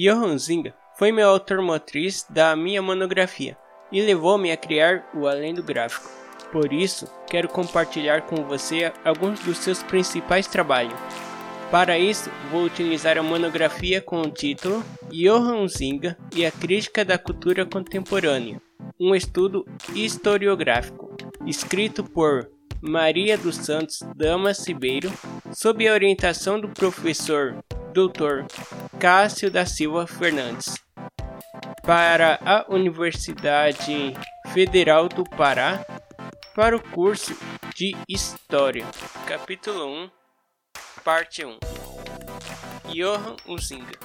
Johann Zinga foi meu autor motriz da minha monografia e levou-me a criar o Além do Gráfico. Por isso, quero compartilhar com você alguns dos seus principais trabalhos. Para isso, vou utilizar a monografia com o título Johann Zinga e a Crítica da Cultura Contemporânea, um estudo historiográfico, escrito por Maria dos Santos Damas Ribeiro, sob a orientação do professor Dr. Cássio da Silva Fernandes, para a Universidade Federal do Pará, para o curso de História. Capítulo 1, Parte 1 Johann Uzinga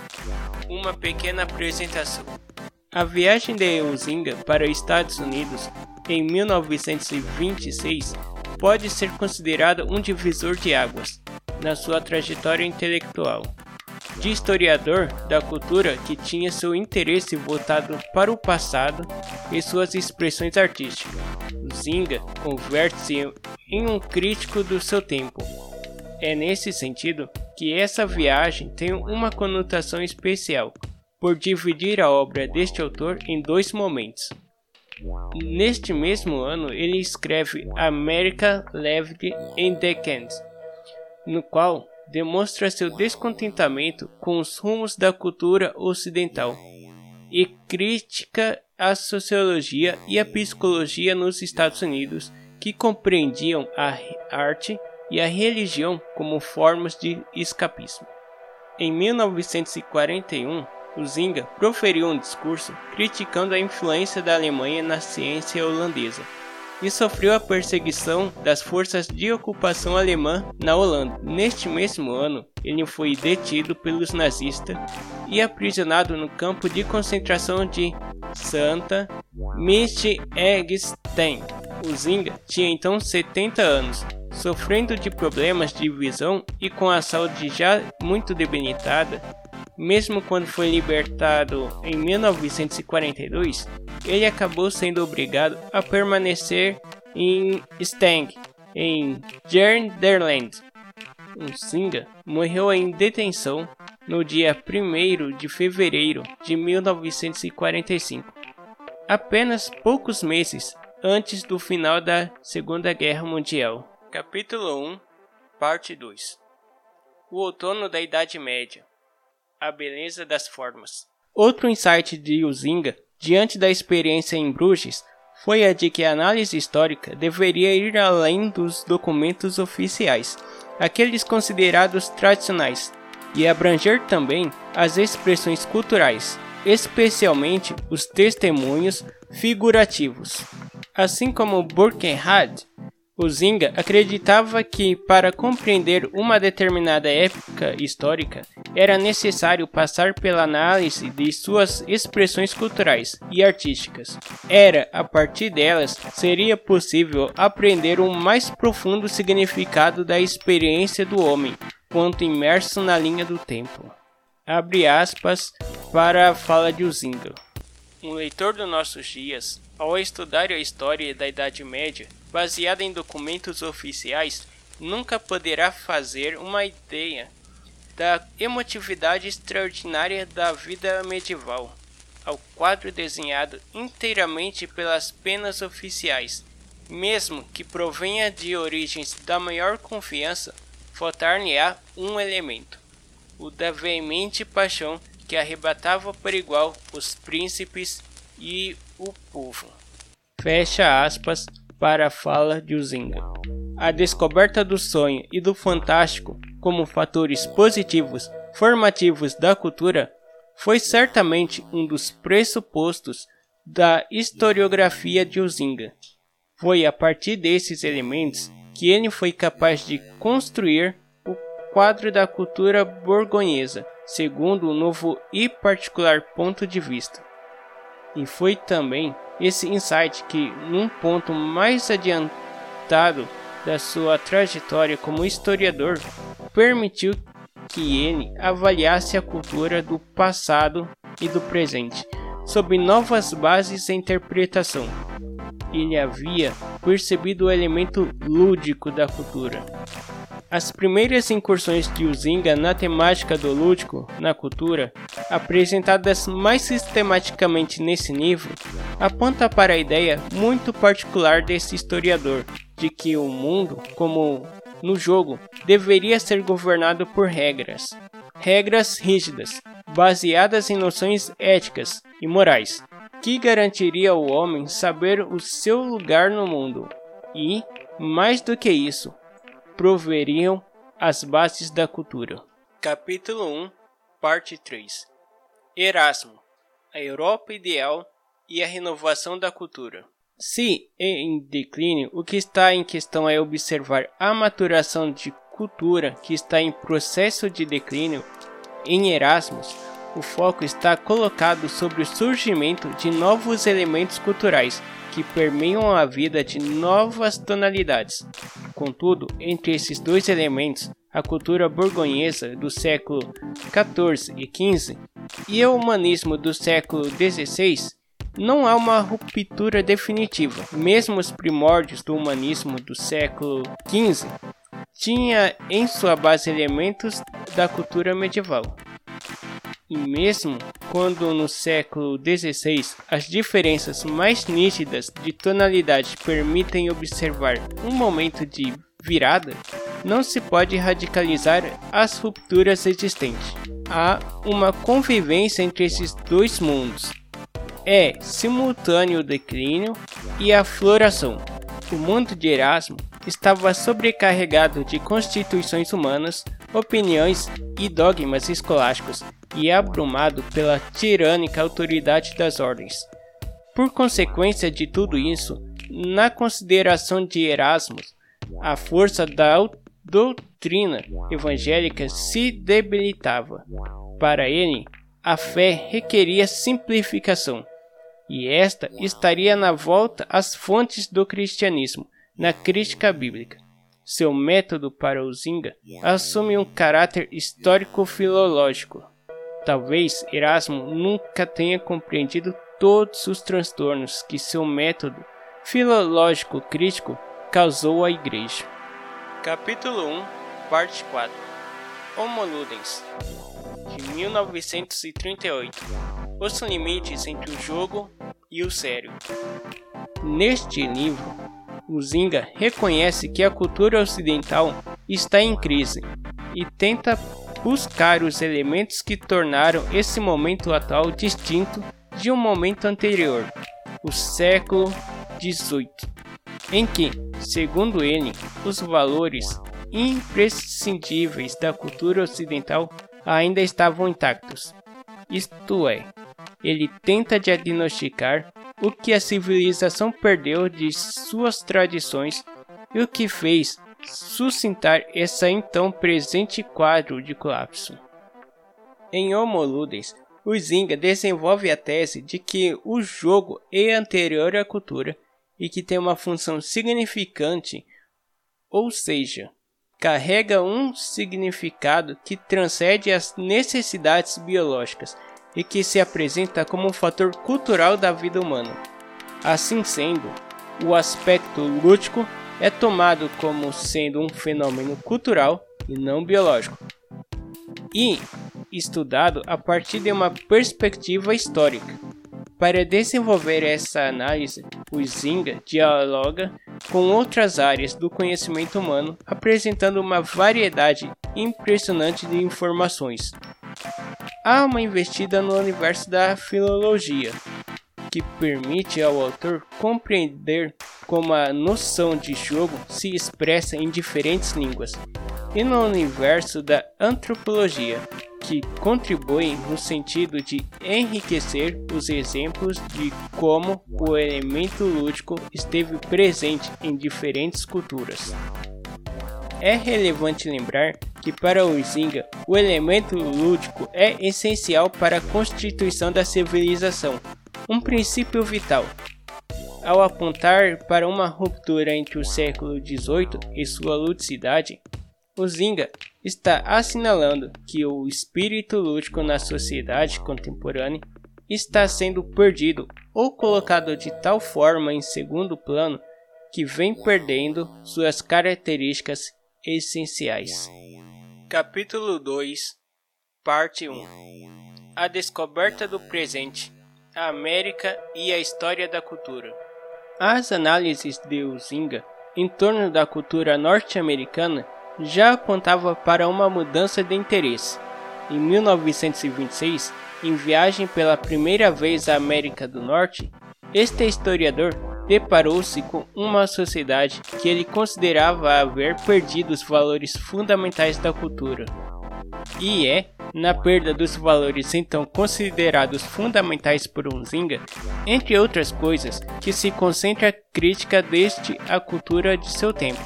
Uma pequena apresentação. A viagem de Uzinga para os Estados Unidos em 1926 pode ser considerada um divisor de águas na sua trajetória intelectual. De historiador da cultura que tinha seu interesse voltado para o passado e suas expressões artísticas, Zinga converte-se em um crítico do seu tempo. É nesse sentido que essa viagem tem uma conotação especial, por dividir a obra deste autor em dois momentos. Neste mesmo ano, ele escreve America Left in Decades, no qual demonstra seu descontentamento com os rumos da cultura ocidental e crítica à sociologia e à psicologia nos Estados Unidos, que compreendiam a arte e a religião como formas de escapismo. Em 1941, o Zinga proferiu um discurso criticando a influência da Alemanha na ciência holandesa e sofreu a perseguição das forças de ocupação alemã na Holanda. Neste mesmo ano, ele foi detido pelos nazistas e aprisionado no campo de concentração de Santa Mitch-Eggstein. O Zinga tinha então 70 anos, sofrendo de problemas de visão e com a saúde já muito debilitada. Mesmo quando foi libertado em 1942, ele acabou sendo obrigado a permanecer em Stang, em Gerderland. O Singa morreu em detenção no dia 1 de fevereiro de 1945, apenas poucos meses antes do final da Segunda Guerra Mundial. Capítulo 1, Parte 2 O outono da Idade Média A beleza das formas. Outro insight de Uzinga, diante da experiência em Bruges, foi a de que a análise histórica deveria ir além dos documentos oficiais, aqueles considerados tradicionais, e abranger também as expressões culturais, especialmente os testemunhos figurativos. Assim como Burkenhard o Zinga acreditava que, para compreender uma determinada época histórica, era necessário passar pela análise de suas expressões culturais e artísticas. Era, a partir delas, seria possível aprender um mais profundo significado da experiência do homem, quanto imerso na linha do tempo. Abre aspas para a fala de Uzinga. Um leitor dos nossos dias, ao estudar a história da Idade Média, baseada em documentos oficiais, nunca poderá fazer uma ideia da emotividade extraordinária da vida medieval, ao quadro desenhado inteiramente pelas penas oficiais, mesmo que provenha de origens da maior confiança, faltar-lhe-á um elemento: o da veemente paixão que arrebatava por igual os príncipes e o povo. Fecha aspas para a fala de Uzinga. A descoberta do sonho e do fantástico como fatores positivos formativos da cultura foi certamente um dos pressupostos da historiografia de Uzinga. Foi a partir desses elementos que ele foi capaz de construir o quadro da cultura borgonhesa, segundo um novo e particular ponto de vista. E foi também esse insight que, num ponto mais adiantado da sua trajetória como historiador, permitiu que ele avaliasse a cultura do passado e do presente sob novas bases de interpretação. Ele havia percebido o elemento lúdico da cultura, As primeiras incursões de Uzinga na temática do lúdico na cultura, apresentadas mais sistematicamente nesse livro, aponta para a ideia muito particular desse historiador de que o mundo, como no jogo, deveria ser governado por regras, regras rígidas, baseadas em noções éticas e morais, que garantiria ao homem saber o seu lugar no mundo. E, mais do que isso, proveriam as bases da cultura. Capítulo 1, Parte 3 Erasmo A Europa Ideal e a Renovação da Cultura. Se em declínio, o que está em questão é observar a maturação de cultura que está em processo de declínio, em Erasmus, o foco está colocado sobre o surgimento de novos elementos culturais que permeiam a vida de novas tonalidades. Contudo, entre esses dois elementos, a cultura borgonhesa do século XIV e XV e o humanismo do século XVI, não há uma ruptura definitiva. Mesmo os primórdios do humanismo do século XV tinha em sua base elementos da cultura medieval. E mesmo quando no século XVI as diferenças mais nítidas de tonalidade permitem observar um momento de virada, não se pode radicalizar as rupturas existentes. Há uma convivência entre esses dois mundos. É simultâneo o declínio e a floração. O mundo de Erasmo estava sobrecarregado de constituições humanas, opiniões e dogmas escolásticos e abrumado pela tirânica autoridade das ordens. Por consequência de tudo isso, na consideração de Erasmus, a força da doutrina evangélica se debilitava. Para ele, a fé requeria simplificação, e esta estaria na volta às fontes do cristianismo, na crítica bíblica. Seu método para o Zinga assume um caráter histórico-filológico. Talvez Erasmo nunca tenha compreendido todos os transtornos que seu método filológico crítico causou à Igreja. Capítulo 1, Parte 4 Homo Ludens de 1938 Os limites entre o jogo e o sério. Neste livro, o Zinga reconhece que a cultura ocidental está em crise e tenta buscar os elementos que tornaram esse momento atual distinto de um momento anterior, o século XVIII, em que, segundo ele, os valores imprescindíveis da cultura ocidental ainda estavam intactos. Isto é, ele tenta diagnosticar o que a civilização perdeu de suas tradições e o que fez suscitar essa então presente quadro de colapso. Em Homo Ludens, o Zinga desenvolve a tese de que o jogo é anterior à cultura e que tem uma função significante, ou seja, carrega um significado que transcende as necessidades biológicas e que se apresenta como um fator cultural da vida humana. Assim sendo, o aspecto lúdico é tomado como sendo um fenômeno cultural e não biológico, e estudado a partir de uma perspectiva histórica. Para desenvolver essa análise, o Zinga dialoga com outras áreas do conhecimento humano, apresentando uma variedade impressionante de informações. Há uma investida no universo da filologia, que permite ao autor compreender como a noção de jogo se expressa em diferentes línguas, e no universo da antropologia, que contribui no sentido de enriquecer os exemplos de como o elemento lúdico esteve presente em diferentes culturas. É relevante lembrar que para o Zinga, o elemento lúdico é essencial para a constituição da civilização, um princípio vital. Ao apontar para uma ruptura entre o século XVIII e sua ludicidade, o Zinga está assinalando que o espírito lúdico na sociedade contemporânea está sendo perdido ou colocado de tal forma em segundo plano que vem perdendo suas características essenciais. Capítulo 2 Parte 1 A descoberta do presente, a América e a história da cultura. As análises de Uzinga em torno da cultura norte-americana já apontavam para uma mudança de interesse. Em 1926, em viagem pela primeira vez à América do Norte, este historiador deparou-se com uma sociedade que ele considerava haver perdido os valores fundamentais da cultura. E é na perda dos valores então considerados fundamentais por Unzinga, entre outras coisas, que se concentra a crítica deste à cultura de seu tempo.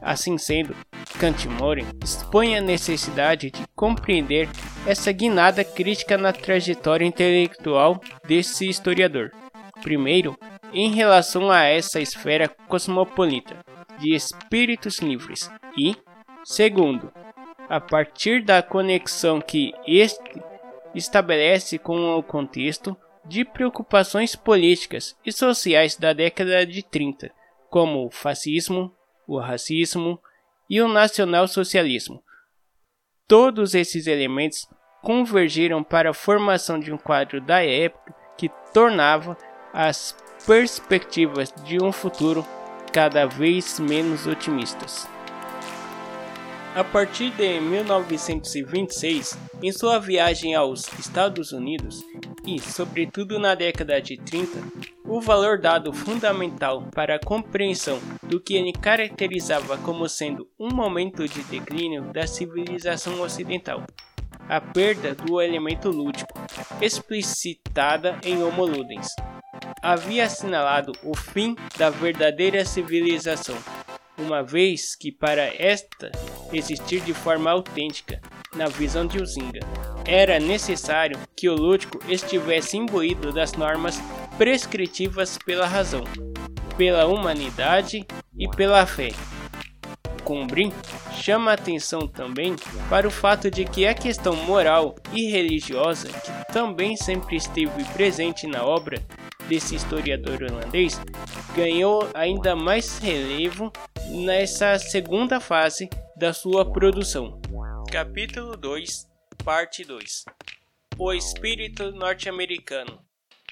Assim sendo, Kantimori expõe a necessidade de compreender essa guinada crítica na trajetória intelectual desse historiador. Primeiro, em relação a essa esfera cosmopolita de espíritos livres e, segundo, a partir da conexão que este estabelece com o contexto de preocupações políticas e sociais da década de 30, como o fascismo, o racismo e o nacionalsocialismo. Todos esses elementos convergiram para a formação de um quadro da época que tornava as perspectivas de um futuro cada vez menos otimistas. A partir de 1926, em sua viagem aos Estados Unidos e, sobretudo na década de 30, o valor dado fundamental para a compreensão do que ele caracterizava como sendo um momento de declínio da civilização ocidental, a perda do elemento lúdico, explicitada em Homo Ludens, havia assinalado o fim da verdadeira civilização uma vez que para esta existir de forma autêntica, na visão de Uzinga, era necessário que o lúdico estivesse imbuído das normas prescritivas pela razão, pela humanidade e pela fé. Cumbrim chama atenção também para o fato de que a questão moral e religiosa, que também sempre esteve presente na obra desse historiador holandês, ganhou ainda mais relevo nessa segunda fase da sua produção. Capítulo 2, Parte 2 O espírito norte-americano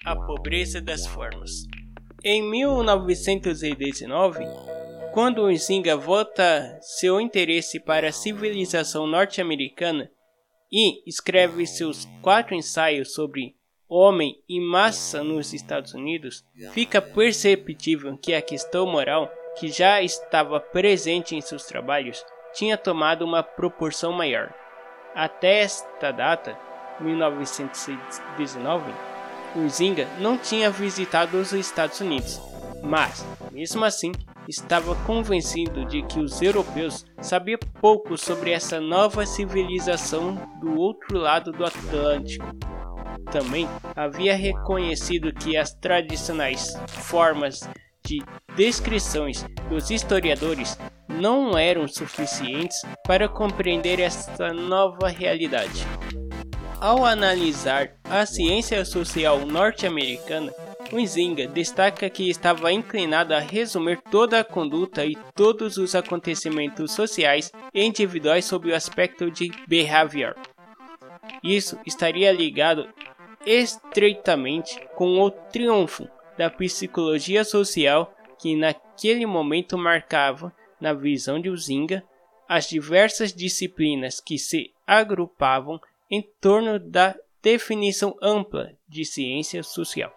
A pobreza das formas. Em 1919, quando Nzinga volta seu interesse para a civilização norte-americana e escreve seus quatro ensaios sobre homem e massa nos Estados Unidos, fica perceptível que a questão moral que já estava presente em seus trabalhos, tinha tomado uma proporção maior. Até esta data, 1919, o Zinga não tinha visitado os Estados Unidos, mas, mesmo assim, estava convencido de que os europeus sabiam pouco sobre essa nova civilização do outro lado do Atlântico. Também havia reconhecido que as tradicionais formas de descrições dos historiadores não eram suficientes para compreender esta nova realidade. Ao analisar a ciência social norte-americana, Huizinga destaca que estava inclinado a resumir toda a conduta e todos os acontecimentos sociais e individuais sob o aspecto de behavior. Isso estaria ligado estreitamente com o triunfo da psicologia social que naquele momento marcava, na visão de Uzinga, as diversas disciplinas que se agrupavam em torno da definição ampla de ciência social.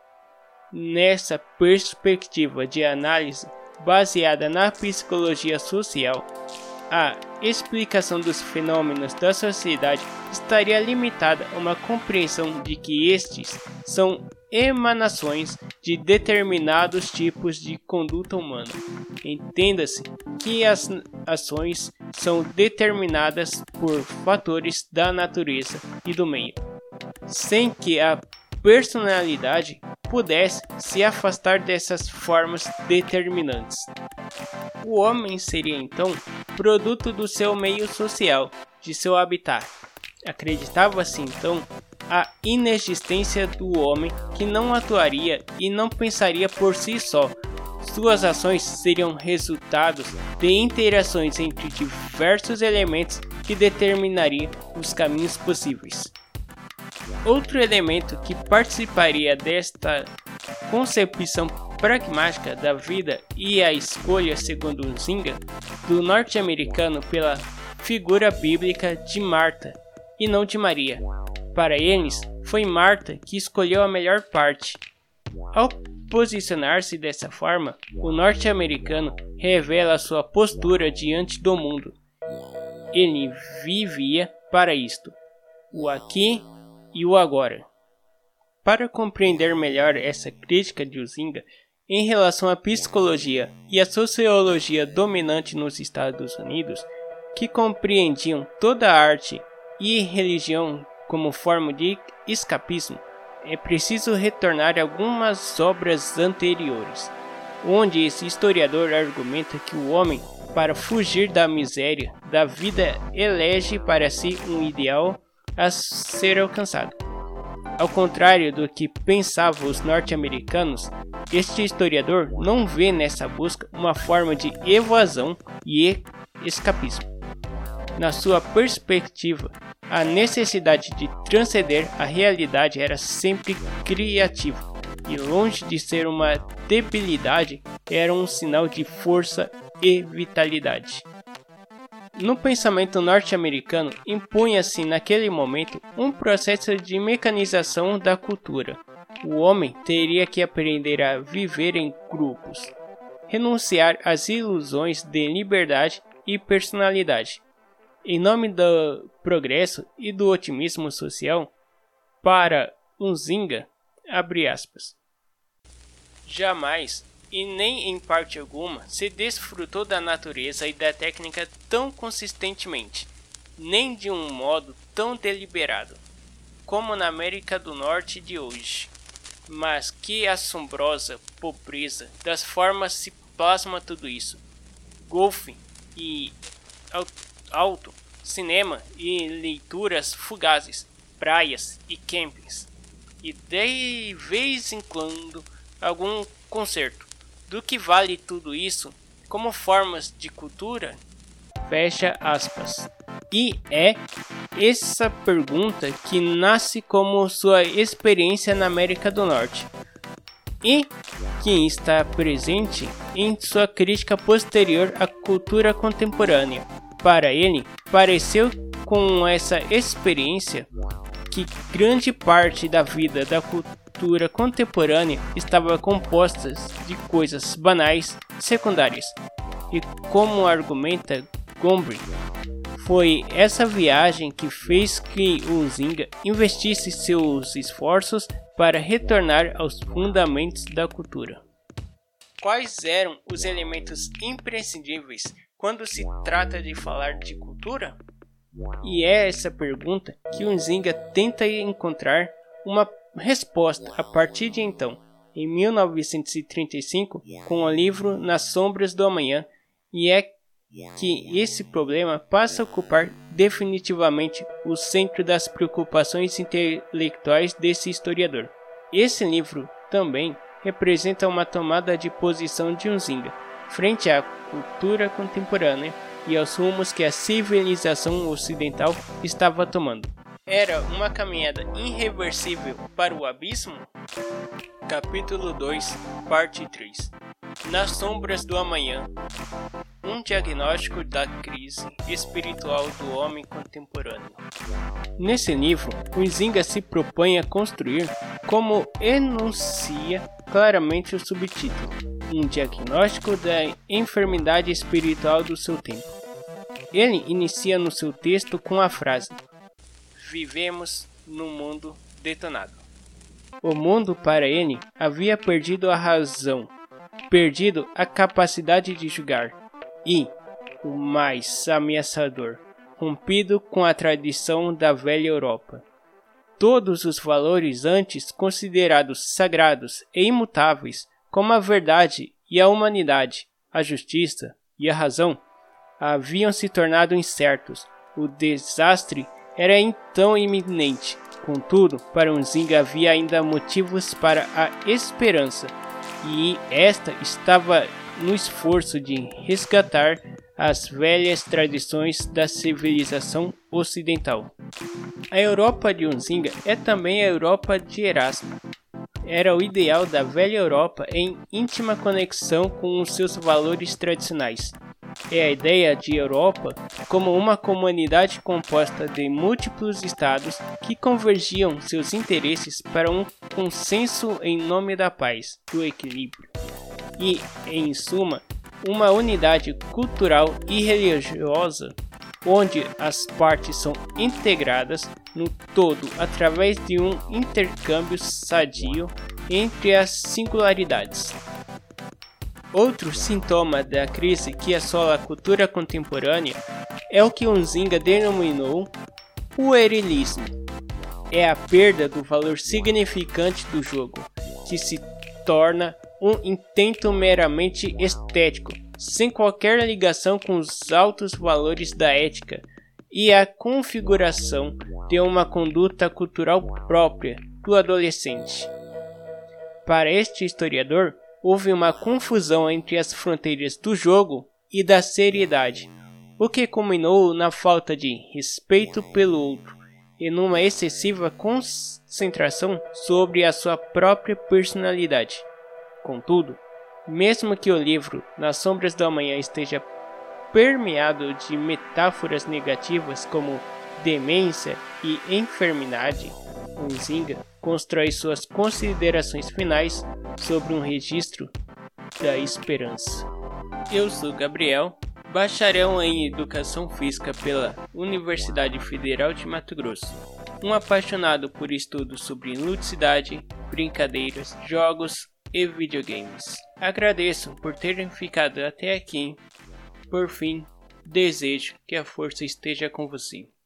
Nessa perspectiva de análise baseada na psicologia social, a explicação dos fenômenos da sociedade estaria limitada a uma compreensão de que estes são emanações de determinados tipos de conduta humana. Entenda-se que as ações são determinadas por fatores da natureza e do meio, sem que a personalidade pudesse se afastar dessas formas determinantes. O homem seria então produto do seu meio social, de seu habitat. Acreditava-se então a inexistência do homem que não atuaria e não pensaria por si só, suas ações seriam resultados de interações entre diversos elementos que determinariam os caminhos possíveis. Outro elemento que participaria desta concepção pragmática da vida e a escolha, segundo Zinga, do norte-americano pela figura bíblica de Marta e não de Maria. Para eles, foi Marta que escolheu a melhor parte. Ao posicionar-se dessa forma, o norte-americano revela sua postura diante do mundo. Ele vivia para isto, o aqui e o agora. Para compreender melhor essa crítica de Uzinga em relação à psicologia e à sociologia dominante nos Estados Unidos, que compreendiam toda a arte e religião como forma de escapismo, é preciso retornar a algumas obras anteriores, onde esse historiador argumenta que o homem, para fugir da miséria da vida, elege para si um ideal a ser alcançado. Ao contrário do que pensavam os norte-americanos, este historiador não vê nessa busca uma forma de evasão e escapismo. Na sua perspectiva, a necessidade de transcender a realidade era sempre criativa, e longe de ser uma debilidade, era um sinal de força e vitalidade. No pensamento norte-americano, impunha-se naquele momento um processo de mecanização da cultura. O homem teria que aprender a viver em grupos, renunciar às ilusões de liberdade e personalidade. Em nome do progresso e do otimismo social, para Unzinga, abre aspas. Jamais e nem em parte alguma se desfrutou da natureza e da técnica tão consistentemente, nem de um modo tão deliberado, como na América do Norte de hoje. Mas que assombrosa pobreza das formas se plasma tudo isso. Golfe e alto, cinema e leituras fugazes, praias e campings, e de vez em quando algum concerto do que vale tudo isso como formas de cultura? Fecha aspas. E é essa pergunta que nasce como sua experiência na América do Norte e que está presente em sua crítica posterior à cultura contemporânea. Para ele, pareceu com essa experiência que grande parte da vida da cultura contemporânea estava composta de coisas banais, secundárias. E como argumenta Gombrich, foi essa viagem que fez que o Zinga investisse seus esforços para retornar aos fundamentos da cultura. Quais eram os elementos imprescindíveis quando se trata de falar de cultura? E é essa pergunta que o Zinga tenta encontrar uma resposta a partir de então, em 1935, com o livro Nas Sombras do Amanhã, e é que esse problema passa a ocupar definitivamente o centro das preocupações intelectuais desse historiador. Esse livro também representa uma tomada de posição de Unzinga frente à cultura contemporânea e aos rumos que a civilização ocidental estava tomando era uma caminhada irreversível para o abismo? Capítulo 2, Parte 3 Nas sombras do amanhã um diagnóstico da crise espiritual do homem contemporâneo. Nesse livro, o Zinga se propõe a construir, como enuncia claramente o subtítulo, um diagnóstico da enfermidade espiritual do seu tempo. Ele inicia no seu texto com a frase: vivemos num mundo detonado. O mundo, para ele, havia perdido a razão, perdido a capacidade de julgar e, o mais ameaçador, rompido com a tradição da velha Europa. Todos os valores antes considerados sagrados e imutáveis, como a verdade e a humanidade, a justiça e a razão, haviam se tornado incertos. O desastre era então iminente. Contudo, para Unzinga havia ainda motivos para a esperança, e esta estava no esforço de resgatar as velhas tradições da civilização ocidental. A Europa de Unzinga é também a Europa de Erasmo. Era o ideal da velha Europa em íntima conexão com os seus valores tradicionais. É a ideia de Europa como uma comunidade composta de múltiplos estados que convergiam seus interesses para um consenso em nome da paz, do equilíbrio e, em suma, uma unidade cultural e religiosa onde as partes são integradas no todo através de um intercâmbio sadio entre as singularidades. Outro sintoma da crise que assola a cultura contemporânea é o que Unzinga denominou o erilismo. É a perda do valor significante do jogo, que se torna um intento meramente estético, sem qualquer ligação com os altos valores da ética e a configuração de uma conduta cultural própria do adolescente. Para este historiador, houve uma confusão entre as fronteiras do jogo e da seriedade, o que culminou na falta de respeito pelo outro e numa excessiva concentração sobre a sua própria personalidade. Contudo, mesmo que o livro Nas Sombras do Amanhã esteja permeado de metáforas negativas como demência e enfermidade, Unzinga constrói suas considerações finais sobre um registro da esperança. Eu sou Gabriel, bacharel em Educação Física pela Universidade Federal de Mato Grosso, um apaixonado por estudos sobre ludicidade, brincadeiras, jogos e videogames. Agradeço por terem ficado até aqui. Por fim, desejo que a força esteja com você.